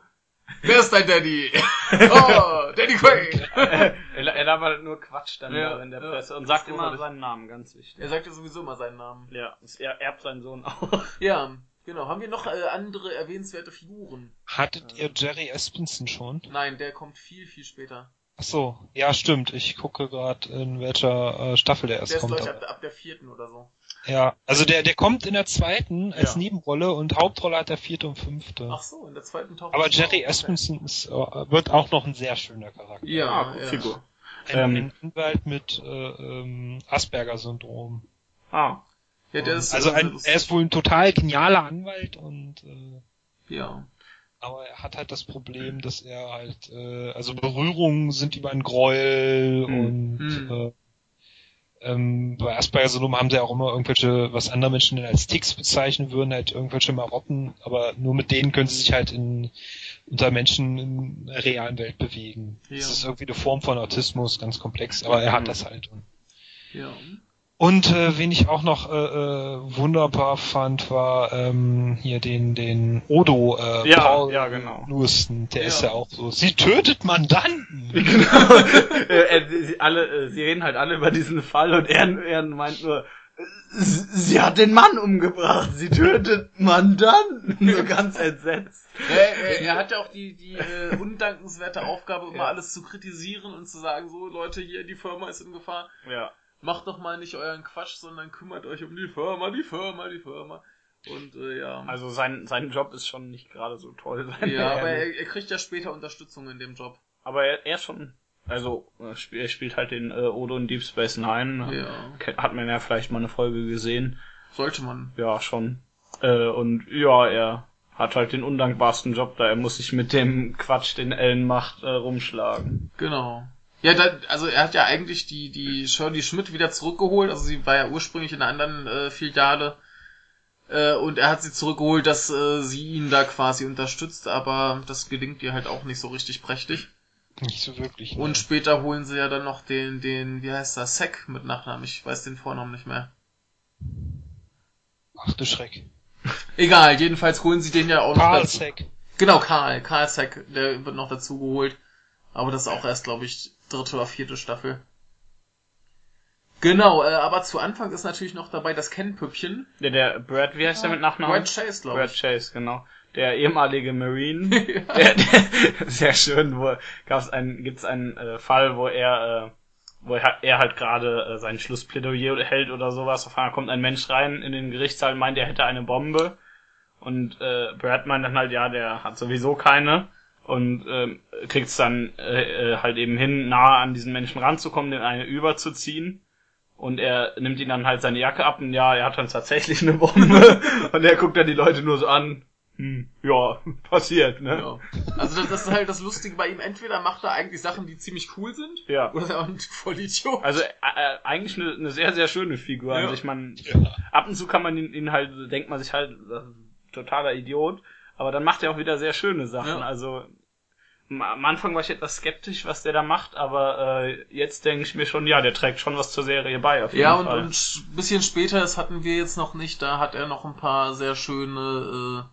wer ist dein Daddy? (laughs) oh, Daddy Quaid. (laughs) er, er labert nur Quatsch dann Ja, da in der ja, Presse und sagt ist immer seinen Namen, ganz wichtig. Er sagt ja sowieso immer seinen Namen. Ja, er erbt seinen Sohn auch. Ja, Genau, haben wir noch äh, andere erwähnenswerte Figuren? Hattet ihr Jerry Espenson schon? Nein, der kommt viel, viel später. Ach so, ja stimmt. Ich gucke gerade in welcher äh, Staffel der erst Der ist, kommt. glaube ich, ab, ab der vierten oder so. Ja, also der der kommt in der zweiten als Ja. Nebenrolle und Hauptrolle hat der vierte und fünfte. Ach so, in der zweiten taucht Aber er Jerry. Espenson ist, äh, wird auch noch ein sehr schöner Charakter. Ja, Ah, ja. Figur. Ein, Ähm. Anwalt mit äh, ähm, Asperger-Syndrom. Ah. Ja, der ist, Also ein, er ist wohl ein total genialer Anwalt und äh, Ja. aber er hat halt das Problem, dass er halt äh, also Berührungen sind über ein Gräuel Hm. und Hm. äh, ähm, bei Asperger-Syndrom haben sie auch immer irgendwelche, was andere Menschen denn als Ticks bezeichnen würden, halt irgendwelche Marotten, aber nur mit denen können sie sich halt in unter Menschen in der realen Welt bewegen. Ja. Das ist irgendwie eine Form von Autismus, ganz komplex, aber er hat Mhm. das halt. Und Ja. Und äh, wen ich auch noch äh, äh, wunderbar fand, war ähm, hier den den Odo äh, Ja, Paul ja, genau. Lewiston. Der Ja. ist ja auch so. Sie tötet Mandanten. (laughs) äh, äh, sie, alle, äh, sie reden halt alle über diesen Fall und er, er meint nur, sie sie hat den Mann umgebracht, sie tötet Mandanten. (laughs) So ganz entsetzt. Er, er, er hat ja auch die, die äh, undankenswerte Aufgabe, immer Ja. alles zu kritisieren und zu sagen, so Leute, hier, die Firma ist in Gefahr. Ja. Macht doch mal nicht euren Quatsch, sondern kümmert euch um die Firma, die Firma, die Firma. Und äh, ja. Also sein, sein Job ist schon nicht gerade so toll. (laughs) ja, aber er, er kriegt ja später Unterstützung in dem Job. aber er, er ist schon, also er spielt halt den äh, Odo in Deep Space Nine. Ja. Hat man ja vielleicht mal eine Folge gesehen. Sollte man. Ja, schon. Äh, und ja, er hat halt den undankbarsten Job da. Er muss sich mit dem Quatsch, den Ellen macht, äh, rumschlagen. Genau. Ja, da, also er hat ja eigentlich die, die Shirley Schmidt wieder zurückgeholt. Also sie war ja ursprünglich in einer anderen äh, Filiale. Äh, und er hat sie zurückgeholt, dass äh, sie ihn da quasi unterstützt, aber das gelingt ihr halt auch nicht so richtig prächtig. Nicht so wirklich. ne? Und später holen sie ja dann noch den, den, wie heißt der, Sack mit Nachnamen. Ich weiß den Vornamen nicht mehr. Ach du Schreck. Egal, jedenfalls holen sie den ja auch noch Karl dazu. Sack. Genau, Karl. Karl Sack, der wird noch dazu geholt. Aber das ist auch erst, glaube ich, dritte oder vierte Staffel. Genau, äh, aber zu Anfang ist natürlich noch dabei das Ken-Püppchen. Der, der Brad, wie heißt der mit Nachnamen? Brad Chase, glaube Brad ich. Chase, genau. Der ehemalige Marine. (laughs) Ja. der, der, sehr schön, wo gab's einen, gibt's einen äh, Fall, wo er, äh, wo er, er halt gerade äh, sein Schlussplädoyer hält oder sowas. Auf einmal kommt ein Mensch rein in den Gerichtssaal, und meint, er hätte eine Bombe. Und äh, Brad meint dann halt, ja, der hat sowieso keine. Und ähm, kriegt's dann äh, äh, halt eben hin, nahe an diesen Menschen ranzukommen, den eine überzuziehen. Und er nimmt ihn dann halt seine Jacke ab und ja, er hat dann tatsächlich eine Bombe. (laughs) und er guckt dann die Leute nur so an. Hm, ja, (laughs) passiert, ne? Ja. Also das, das ist halt das Lustige bei ihm. Entweder macht er eigentlich Sachen, die ziemlich cool sind, Ja. oder ist er auch ein Vollidiot. Also äh, äh, eigentlich eine, eine sehr, sehr schöne Figur. Ja. Also ich meine, Ja. ab und zu kann man ihn, ihn halt, denkt man sich halt, totaler Idiot. Aber dann macht er auch wieder sehr schöne Sachen. Ja. Also am- Anfang war ich etwas skeptisch, was der da macht, aber äh, jetzt denke ich mir schon, ja, der trägt schon was zur Serie bei. Auf jeden Ja, und, Fall. und ein bisschen später, das hatten wir jetzt noch nicht, da hat er noch ein paar sehr schöne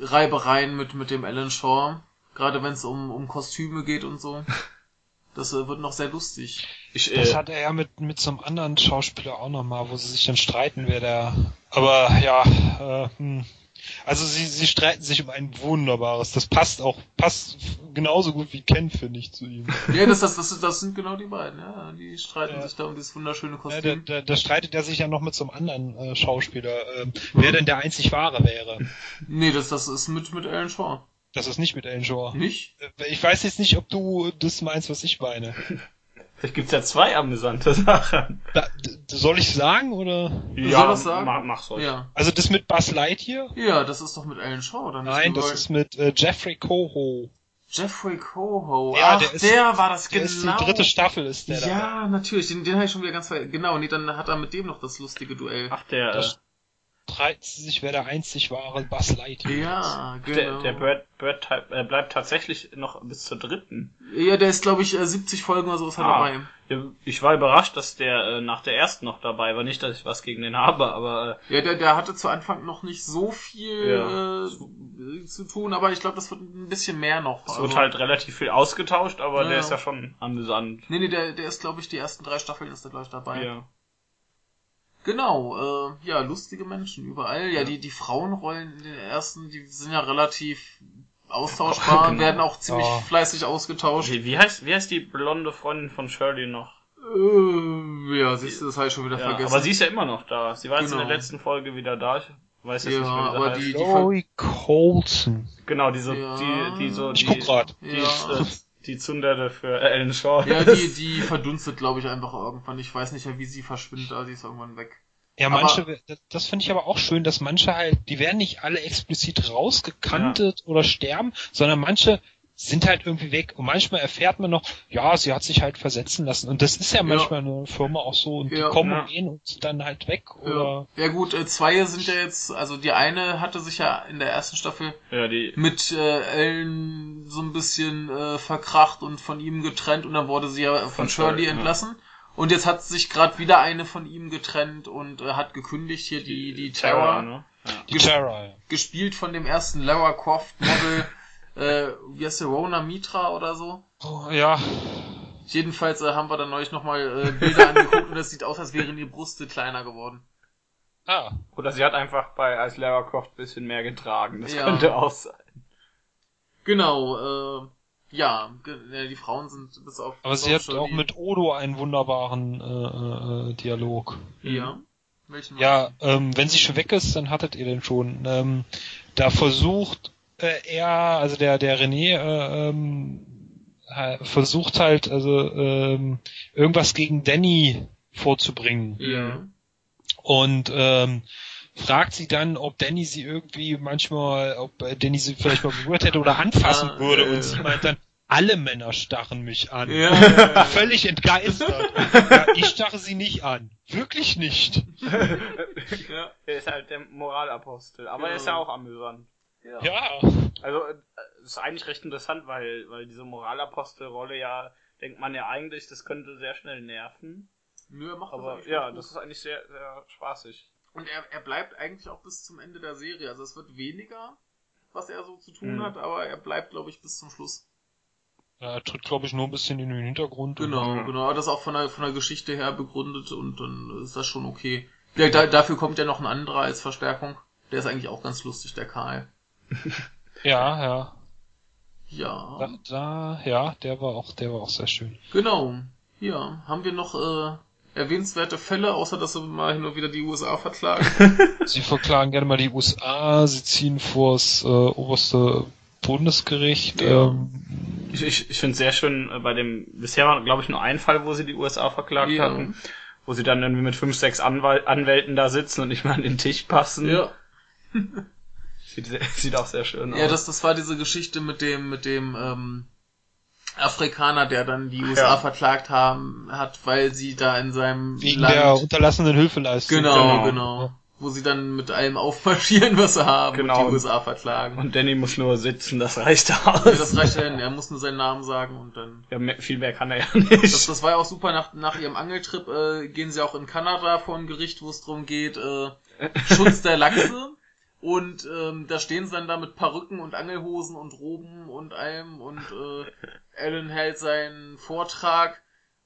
äh, Reibereien mit, mit dem Alan Shaw. Gerade wenn es um, um Kostüme geht und so. (laughs) Das äh, wird noch sehr lustig. ich, Das äh, hat er ja mit, mit so einem anderen Schauspieler auch nochmal, wo sie sich dann streiten, wer der. Aber ja, äh, hm. Also sie, sie streiten sich um ein wunderbares. Das passt auch, passt genauso gut wie Ken, finde ich, zu ihm. Ja, das, das, das, das sind genau die beiden, ja. Die streiten Ja. sich da um dieses wunderschöne Ja, da, Kostüm. da, da streitet er sich ja noch mit so einem anderen äh, Schauspieler, ähm, wer denn der einzig wahre wäre. Nee, das, das ist mit, mit Alan Shaw. Das ist nicht mit Alan Shaw. Nicht? Äh, Ich weiß jetzt nicht, ob du das meinst, was ich meine. Vielleicht gibt's ja zwei amüsante Sachen. Da, soll ich sagen oder? Du soll das sagen? Mach, mach's ruhig. Ja. Also das mit Buzz Lightyear? Ja, das ist doch mit Alan Shaw, oder nicht? Nein, das ist mit äh, Jeffrey Coho. Jeffrey Coho. Ja, Ach, der der, ist- war das Der genau. ist die dritte Staffel ist der Ja, natürlich. Den, den habe ich schon wieder ganz ver... Genau, nee, dann hat er mit dem noch das lustige Duell. Ach, der, Das- äh, Streiten sie sich, wer der einzig wahre Buzz Lightyear ist. Ja, der, genau. der Brad, Brad type, äh, bleibt tatsächlich noch bis zur dritten. Ja, der ist, glaube ich, äh, 70 Folgen oder sowas Ah. dabei. Ja, Ich war überrascht, dass der äh, nach der ersten noch dabei war. Nicht, dass ich was gegen den habe, aber äh, Ja, der, der hatte zu Anfang noch nicht so viel Ja. äh, zu tun, aber ich glaube, das wird ein bisschen mehr noch. es Also- wird halt relativ viel ausgetauscht, aber Ja, der ist ja schon amüsant. Nee, nee, der, der ist, glaube ich, die ersten drei Staffeln ist der gleich dabei. Ja. Genau, äh, ja, lustige Menschen überall. Ja, die, die Frauenrollen in den ersten, die sind ja relativ austauschbar, Genau. werden auch ziemlich Ja. fleißig ausgetauscht. Wie, wie heißt wie heißt die blonde Freundin von Shirley noch? Äh, ja, siehst du, das habe ich schon wieder Ja, vergessen. aber sie ist ja immer noch da. Sie war jetzt in Genau. der letzten Folge wieder da. Ich weiß jetzt Ja, nicht, wie sie aber heißt. die- Chloe Colson. Genau, die so, Ja. die, die so, Ich die, guck grad. die, Ja. äh, die Zunderte für Ellen Shaw. ja, die, (laughs) die verdunstet, glaube ich, einfach irgendwann. Ich weiß nicht wie sie verschwindet, aber die ist irgendwann weg. Ja, Aber- manche, das, das finde ich aber auch schön, dass manche halt, die werden nicht alle explizit rausgekantet oder sterben, sondern manche sind halt irgendwie weg. Und manchmal erfährt man noch, ja, sie hat sich halt versetzen lassen. Und das ist ja manchmal in einer Firma auch so. Und Ja. die kommen Ja. und gehen und sind dann halt weg. Ja, Oder ja gut, äh, zwei sind ja jetzt, also die eine hatte sich ja in der ersten Staffel Ja, die, mit äh, Ellen so ein bisschen äh, verkracht und von ihm getrennt und dann wurde sie ja von, Von Shirley Shirley, ja. entlassen. Und jetzt hat sich gerade wieder eine von ihm getrennt und äh, hat gekündigt hier die, die Terror, ne? Ja. die Terra. ja. gespielt von dem ersten Lara Croft Model, (laughs) äh, wie heißt der, Rona Mitra oder so. Oh, ja, Jedenfalls äh, haben wir dann neulich nochmal äh, Bilder angeguckt und es sieht aus, als wären die Brüste kleiner geworden. ah, Oder sie hat einfach bei als Lara Croft ein bisschen mehr getragen. Das Ja. könnte auch sein. Genau, äh, ja, ge- die Frauen sind bis auf. aber sie hat auch mit Odo einen wunderbaren äh, äh, Dialog. Ja. Welchen Ja, ähm, wenn sie schon weg ist, dann hattet ihr den schon. Ähm, da versucht äh, er, also der der René, äh, ähm, äh, versucht halt also ähm, irgendwas gegen Danny vorzubringen Ja. und ähm, fragt sie dann, ob Danny sie irgendwie manchmal, ob Danny sie vielleicht mal berührt hätte oder anfassen Ah, würde äh. und sie meint dann, alle Männer starren mich an. Ja, ja, ja. (laughs) Völlig entgeistert. ja, ich starre sie nicht an. Wirklich nicht. (laughs) ja. Er ist halt der Moralapostel, aber er ist ja auch amüsant. Ja. Ja. Also, äh, es ist eigentlich recht interessant, weil, weil diese Moralapostelrolle ja, denkt man ja eigentlich, das könnte sehr schnell nerven. Nö, er macht das Aber eigentlich ja, das ist eigentlich sehr, sehr spaßig. Und er, er bleibt eigentlich auch bis zum Ende der Serie. Also es wird weniger, was er so zu tun Mhm. hat, aber er bleibt, glaube ich, bis zum Schluss. Ja, Er tritt, glaube ich, nur ein bisschen in den Hintergrund. Genau, Ja. genau. Das ist auch von der, von der Geschichte her begründet und dann ist das schon okay. Ja, da, dafür kommt ja noch ein anderer als Verstärkung. Der ist eigentlich auch ganz lustig, der Karl. Ja, ja. Ja, Da, da, ja, der war auch, der war auch sehr schön. genau. Ja, haben wir noch äh, erwähnenswerte Fälle, außer dass sie mal hin und wieder die USA verklagen? (laughs) Sie verklagen gerne mal die USA, sie ziehen vors äh, oberste Bundesgericht. Ja. Ähm, Ich, ich, ich finde es sehr schön, äh, bei dem, bisher war, glaube ich, nur ein Fall, wo sie die USA verklagt Ja. hatten, wo sie dann irgendwie mit fünf, sechs Anwal Anwälten da sitzen und nicht mal an den Tisch passen. ja. (laughs) Sieht, (laughs) sieht auch sehr schön aus. Ja, das, das war diese Geschichte mit dem, mit dem ähm, Afrikaner, der dann die USA Ja. verklagt haben, hat, weil sie da in seinem wegen Land der unterlassenen Hilfeleistung. genau, Genau. genau, wo sie dann mit allem aufmarschieren, was sie haben Genau. und die USA verklagen. Und Danny muss nur sitzen, das reicht aus. Ja, das reicht ja hin. Er muss nur seinen Namen sagen und dann. Ja, mehr, viel mehr kann er ja nicht. Das, das war ja auch super. Nach, nach ihrem Angeltrip äh, gehen sie auch in Kanada vor ein Gericht, wo es darum geht, äh, Schutz der Lachse. Und ähm, da stehen sie dann da mit Perücken und Angelhosen und Roben und allem und äh, (laughs) Alan hält seinen Vortrag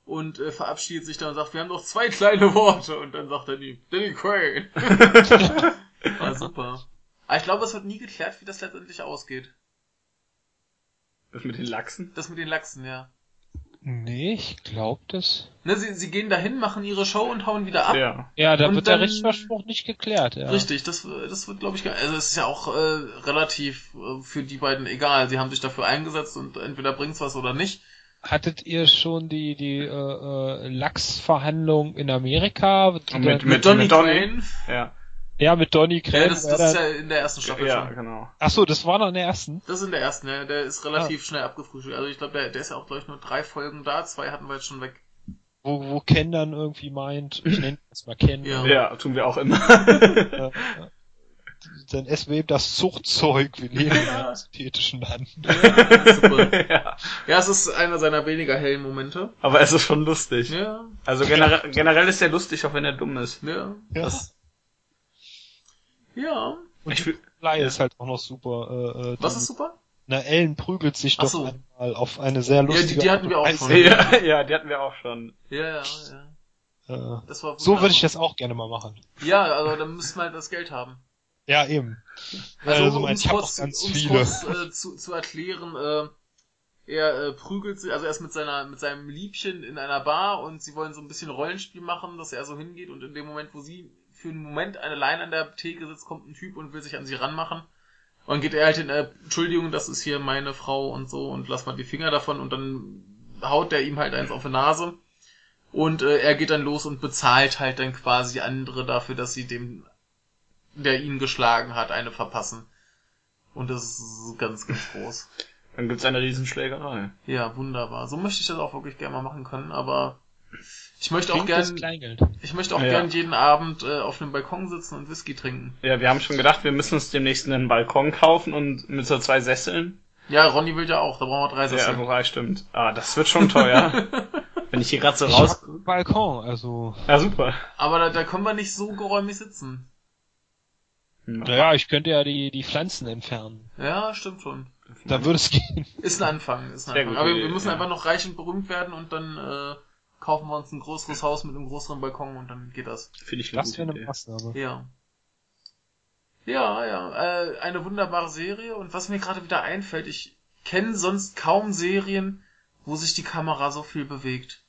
und äh, verabschiedet sich dann und sagt, wir haben noch zwei kleine Worte und dann sagt er die Danny Crane. (laughs) War super. Aber ich glaube, es wird nie geklärt, wie das letztendlich ausgeht. Das mit den Lachsen? Das mit den Lachsen, ja. Nee, ich glaube das. Ne, sie, sie gehen dahin, machen ihre Show und hauen wieder ab. Ja. Ja, da Und wird der dann- Rechtsverspruch nicht geklärt. Ja. Richtig, das, das wird, glaube ich, gar- also es ist ja auch äh, relativ äh, für die beiden egal. Sie haben sich dafür eingesetzt und entweder bringt's was oder nicht. Hattet ihr schon die die äh, äh, Lachsverhandlung in Amerika? Mit, mit, mit Donny. Crane. Ja. Ja, mit Donny Ja, Crane. das, wer das ist ja in der ersten Staffel Ja, schon. genau. Ach so, das war noch in der ersten. Das ist in der ersten, ja. Der ist relativ schnell abgefrühstückt. Also ich glaube, der, der ist ja auch, glaube ich, nur drei Folgen da. Zwei hatten wir jetzt schon weg. Wo, wo Ken dann irgendwie meint, ich nenne das mal Ken. Ja. Ja, tun wir auch immer. Äh, äh, dann essen wir eben das Zuchtzeug, wir leben in einem synthetischen Land. Ja, super. (laughs) ja. Ja, es ist einer seiner weniger hellen Momente. Aber es ist schon lustig. Ja, Also generell, generell ist er lustig, auch wenn er dumm ist. ja. Ja. Das, ja. Und Ich Blei ist halt auch noch super. Äh, äh, Was ist super? Na, Ellen prügelt sich Ach doch so. einmal auf eine sehr Ja, die- lustige die hatten wir auch und schon. Ja, (laughs) ja, die hatten wir auch schon. Ja, ja, ja. Äh, Das war so würde ich das auch gerne mal machen. Ja, also dann müssen wir halt das Geld haben. Ja, eben. Also, Also, um ich es habe kurz, auch ganz um's viele. kurz äh, zu, zu erklären, äh, er äh, prügelt sich, also er ist mit seiner, mit seinem Liebchen in einer Bar und sie wollen so ein bisschen Rollenspiel machen, dass er so hingeht und in dem Moment, wo sie für einen Moment eine Leine an der Theke sitzt, kommt ein Typ und will sich an sie ranmachen. Und geht er halt in, äh, Entschuldigung, das ist hier meine Frau und so und lass mal die Finger davon und dann haut der ihm halt eins auf die Nase. Und äh, er geht dann los und bezahlt halt dann quasi andere dafür, dass sie dem, der ihn geschlagen hat, eine verpassen. Und das ist ganz, ganz groß. Dann gibt's eine Riesenschlägerei. Ja, wunderbar. So möchte ich das auch wirklich gerne mal machen können, aber ich möchte auch gern, ich möchte auch Ja. gern jeden Abend äh, auf einem Balkon sitzen und Whisky trinken. Ja, wir haben schon gedacht, wir müssen uns demnächst einen Balkon kaufen und mit so zwei Sesseln. Ja, Ronny will ja auch, da brauchen wir drei Ja, Sessel. wobei, stimmt. Ah, das wird schon teuer. (laughs) Wenn ich hier gerade so Ich raus... Balkon, also. Ja, super. Aber da, da können wir nicht so geräumig sitzen. Naja, ich könnte ja die, die Pflanzen entfernen. Ja, stimmt schon. Dann würde es gehen. Ist ein Anfang, ist ein Sehr Anfang. gute Aber wir, wir müssen ja. einfach noch reich und berühmt werden und dann äh, kaufen wir uns ein größeres Haus mit einem größeren Balkon und dann geht das. Finde ich eine Das gute Idee. Maßnahme. Ja. Ja, ja, äh, eine wunderbare Serie und was mir gerade wieder einfällt, ich kenne sonst kaum Serien, wo sich die Kamera so viel bewegt.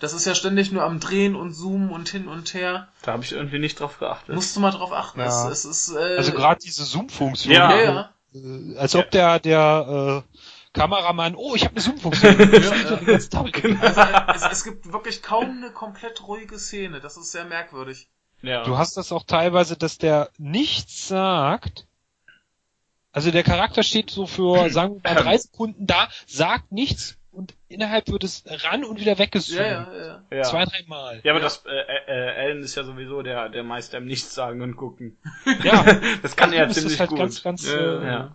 Das ist ja ständig nur am Drehen und Zoomen und hin und her. Da habe ich irgendwie nicht drauf geachtet. Musst du mal drauf achten. Ja. Es, es ist, äh, Also gerade diese Zoom-Funktion. Ja. ja, ja. Äh, als ob der, der äh, Kameramann, oh, ich habe eine Zoom-Funktion. (laughs) Tag. Also äh, es, es gibt wirklich kaum eine komplett ruhige Szene. Das ist sehr merkwürdig. Ja. Du hast das auch teilweise, dass der nichts sagt. Also der Charakter steht so für, (clears throat) sagen wir mal, drei Sekunden da, sagt nichts und innerhalb wird es ran und wieder weggezoomt. Ja, ja, ja. ja. Zwei, dreimal. Ja, aber Ja. das, äh, äh, Alan ist ja sowieso der, der Meister im Nichts sagen und gucken. Ja, (laughs) Das kann er ja das ist ziemlich halt gut. ganz, ganz, Ja, äh, ja.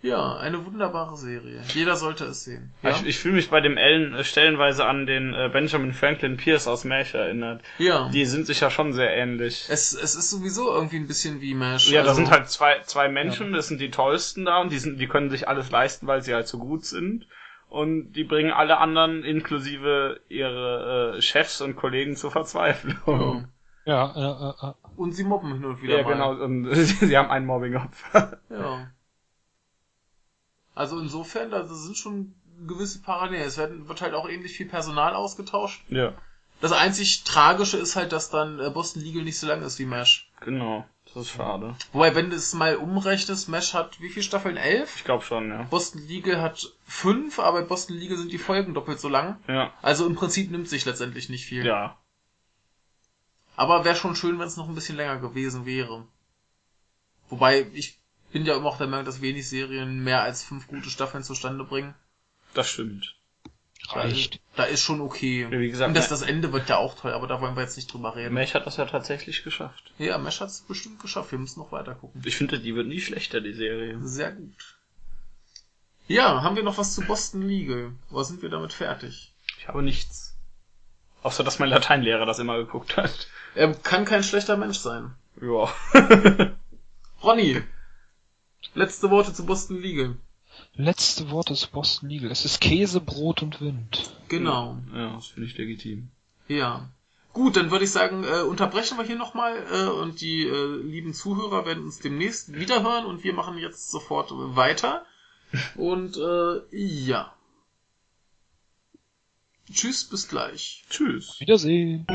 Ja, eine wunderbare Serie. Jeder sollte es sehen. Ja, Ich, ich fühle mich bei dem Alan äh, stellenweise an den äh, Benjamin Franklin Pierce aus Mesh erinnert. ja. Die sind sich ja schon sehr ähnlich. Es, es ist sowieso irgendwie ein bisschen wie Mesh. Ja, da also, sind halt zwei, zwei Menschen, das sind die tollsten da und die sind, die können sich alles leisten, weil sie halt so gut sind. Und die bringen alle anderen, inklusive ihre äh, Chefs und Kollegen zur Verzweiflung. Ja. Ja, äh, äh, äh. Und sie mobben hin und wieder Ja, mal. genau, und (laughs) sie haben ein Mobbing-Opfer. Ja. Also insofern, da sind schon gewisse Parallelen. Es werden, wird halt auch ähnlich viel Personal ausgetauscht. Ja, Das einzig Tragische ist halt, dass dann äh, Boston Legal nicht so lang ist wie Mesh. genau. Das ist schade. Wobei, wenn du es mal umrechnest, Mesh hat wie viele Staffeln? Elf? Ich glaube schon, ja. Boston Legal hat fünf, aber bei Boston Legal sind die Folgen doppelt so lang. Ja. Also im Prinzip nimmt sich letztendlich nicht viel. Ja. Aber wäre schon schön, wenn es noch ein bisschen länger gewesen wäre. Wobei, ich bin ja immer auch der Meinung, dass wenig Serien mehr als fünf gute Staffeln zustande bringen. Das stimmt. Reicht. Da ist schon okay. Ja, wie gesagt, Und das, das Ende wird ja auch toll, aber da wollen wir jetzt nicht drüber reden. Mech hat das ja tatsächlich geschafft. Ja, Mesh hat es bestimmt geschafft. Wir müssen noch weiter gucken. Ich finde, die wird nie schlechter, die Serie. Sehr gut. Ja, haben wir noch was zu Boston Legal? Oder sind wir damit fertig? Ich habe nichts. Außer, dass mein Lateinlehrer das immer geguckt hat. Er kann kein schlechter Mensch sein. Ja. (laughs) Ronny, letzte Worte zu Boston Legal. Letzte Worte ist Boston Legal. Es ist Käse, Brot und Wind. Genau. Ja, das finde ich legitim. Ja. Gut, dann würde ich sagen, äh, unterbrechen wir hier nochmal äh, und die äh, lieben Zuhörer werden uns demnächst wiederhören und wir machen jetzt sofort weiter. (laughs) Und äh, ja. Tschüss, bis gleich. Tschüss. Wiedersehen.